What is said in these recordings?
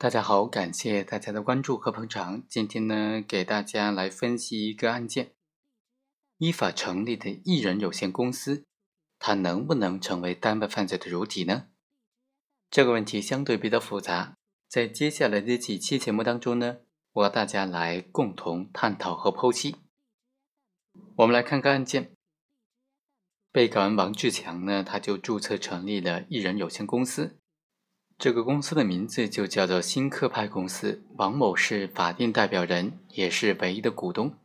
大家好，感谢大家的关注和捧场。今天呢，给大家来分析一个案件：依法成立的艺人有限公司，它能不能成为单位犯罪的主体呢？这个问题相对比较复杂，在接下来的几期节目当中呢，我和大家来共同探讨和剖析。我们来看看案件：被告人王志强呢，他就注册成立了艺人有限公司。这个公司的名字就叫做新科派公司，王某是法定代表人，也是唯一的股东。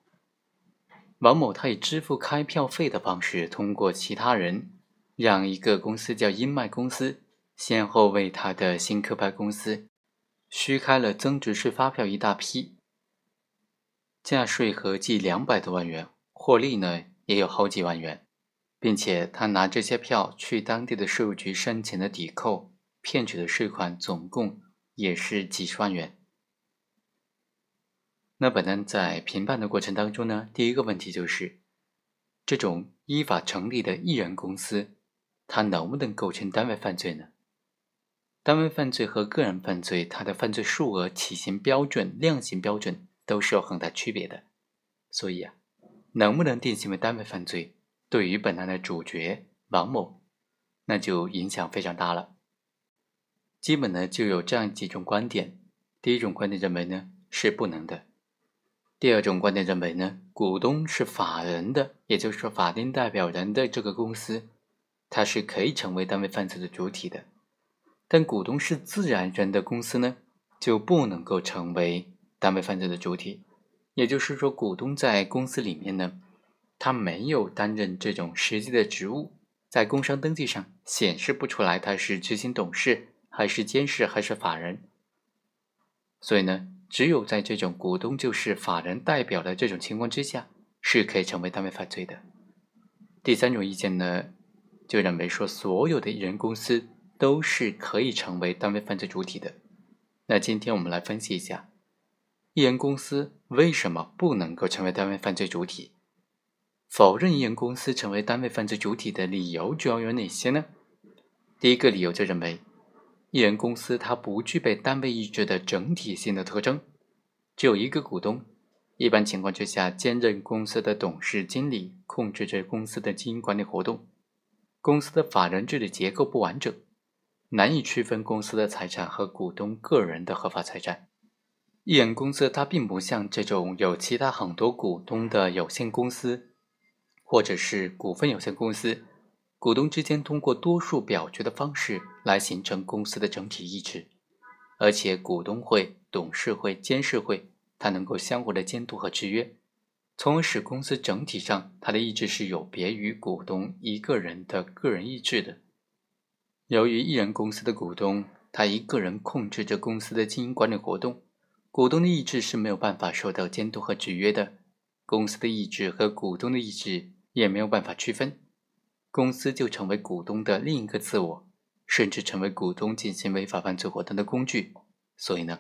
王某他以支付开票费的方式，通过其他人，让一个公司叫英迈公司，先后为他的新科派公司虚开了增值税发票一大批，价税合计两百多万元，获利呢也有好几万元，并且他拿这些票去当地的税务局申请了抵扣。骗取的税款总共也是几十万元。那本案在评判的过程当中呢，第一个问题就是，这种依法成立的艺人公司，它能不能构成单位犯罪呢？单位犯罪和个人犯罪，它的犯罪数额、起刑标准、量刑标准都是有很大区别的。所以啊，能不能定性为单位犯罪，对于本案的主角王某，那就影响非常大了。基本呢就有这样几种观点，第一种观点认为呢是不能的，第二种观点认为呢股东是法人的，也就是说法定代表人的这个公司，它是可以成为单位犯罪的主体的，但股东是自然人的公司呢就不能够成为单位犯罪的主体，也就是说股东在公司里面呢，他没有担任这种实际的职务，在工商登记上显示不出来他是执行董事。还是监事还是法人，所以呢，只有在这种股东就是法人代表的这种情况之下，是可以成为单位犯罪的。第三种意见呢，就认为说所有的艺人公司都是可以成为单位犯罪主体的。那今天我们来分析一下，艺人公司为什么不能够成为单位犯罪主体？否认艺人公司成为单位犯罪主体的理由主要有哪些呢？第一个理由就认为。艺人公司它不具备单位意志的整体性的特征，只有一个股东，一般情况之下兼任公司的董事、经理，控制着公司的经营管理活动。公司的法人治理结构不完整，难以区分公司的财产和股东个人的合法财产。艺人公司它并不像这种有其他很多股东的有限公司，或者是股份有限公司。股东之间通过多数表决的方式来形成公司的整体意志，而且股东会、董事会、监事会，它能够相互的监督和制约，从而使公司整体上它的意志是有别于股东一个人的个人意志的。由于一人公司的股东他一个人控制着公司的经营管理活动，股东的意志是没有办法受到监督和制约的，公司的意志和股东的意志也没有办法区分。公司就成为股东的另一个自我，甚至成为股东进行违法犯罪活动的工具。所以呢，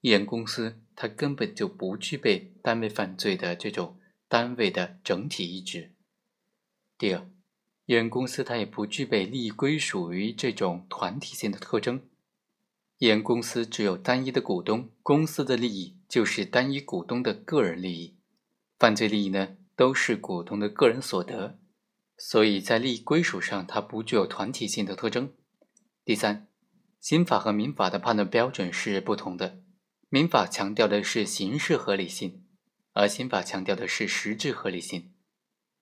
艺人公司它根本就不具备单位犯罪的这种单位的整体意志。第二，艺人公司它也不具备利益归属于这种团体性的特征。艺人公司只有单一的股东，公司的利益就是单一股东的个人利益，犯罪利益呢都是股东的个人所得。所以在利益归属上，它不具有团体性的特征。第三，刑法和民法的判断标准是不同的。民法强调的是形式合理性，而刑法强调的是实质合理性。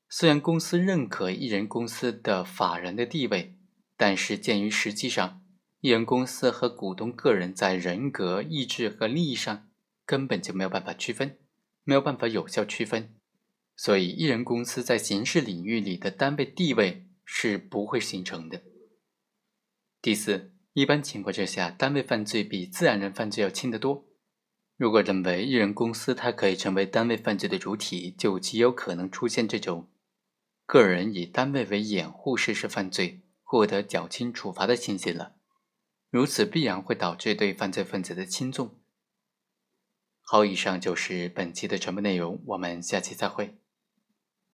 虽然公司认可一人公司的法人的地位，但是鉴于实际上，一人公司和股东个人在人格、意志和利益上根本就没有办法区分，没有办法有效区分。所以，艺人公司在刑事领域里的单位地位是不会形成的。第四，一般情况之下，单位犯罪比自然人犯罪要轻得多。如果认为艺人公司它可以成为单位犯罪的主体，就极有可能出现这种个人以单位为掩护实施犯罪，获得较轻处罚的情形了。如此必然会导致对犯罪分子的轻重。好，以上就是本期的全部内容，我们下期再会。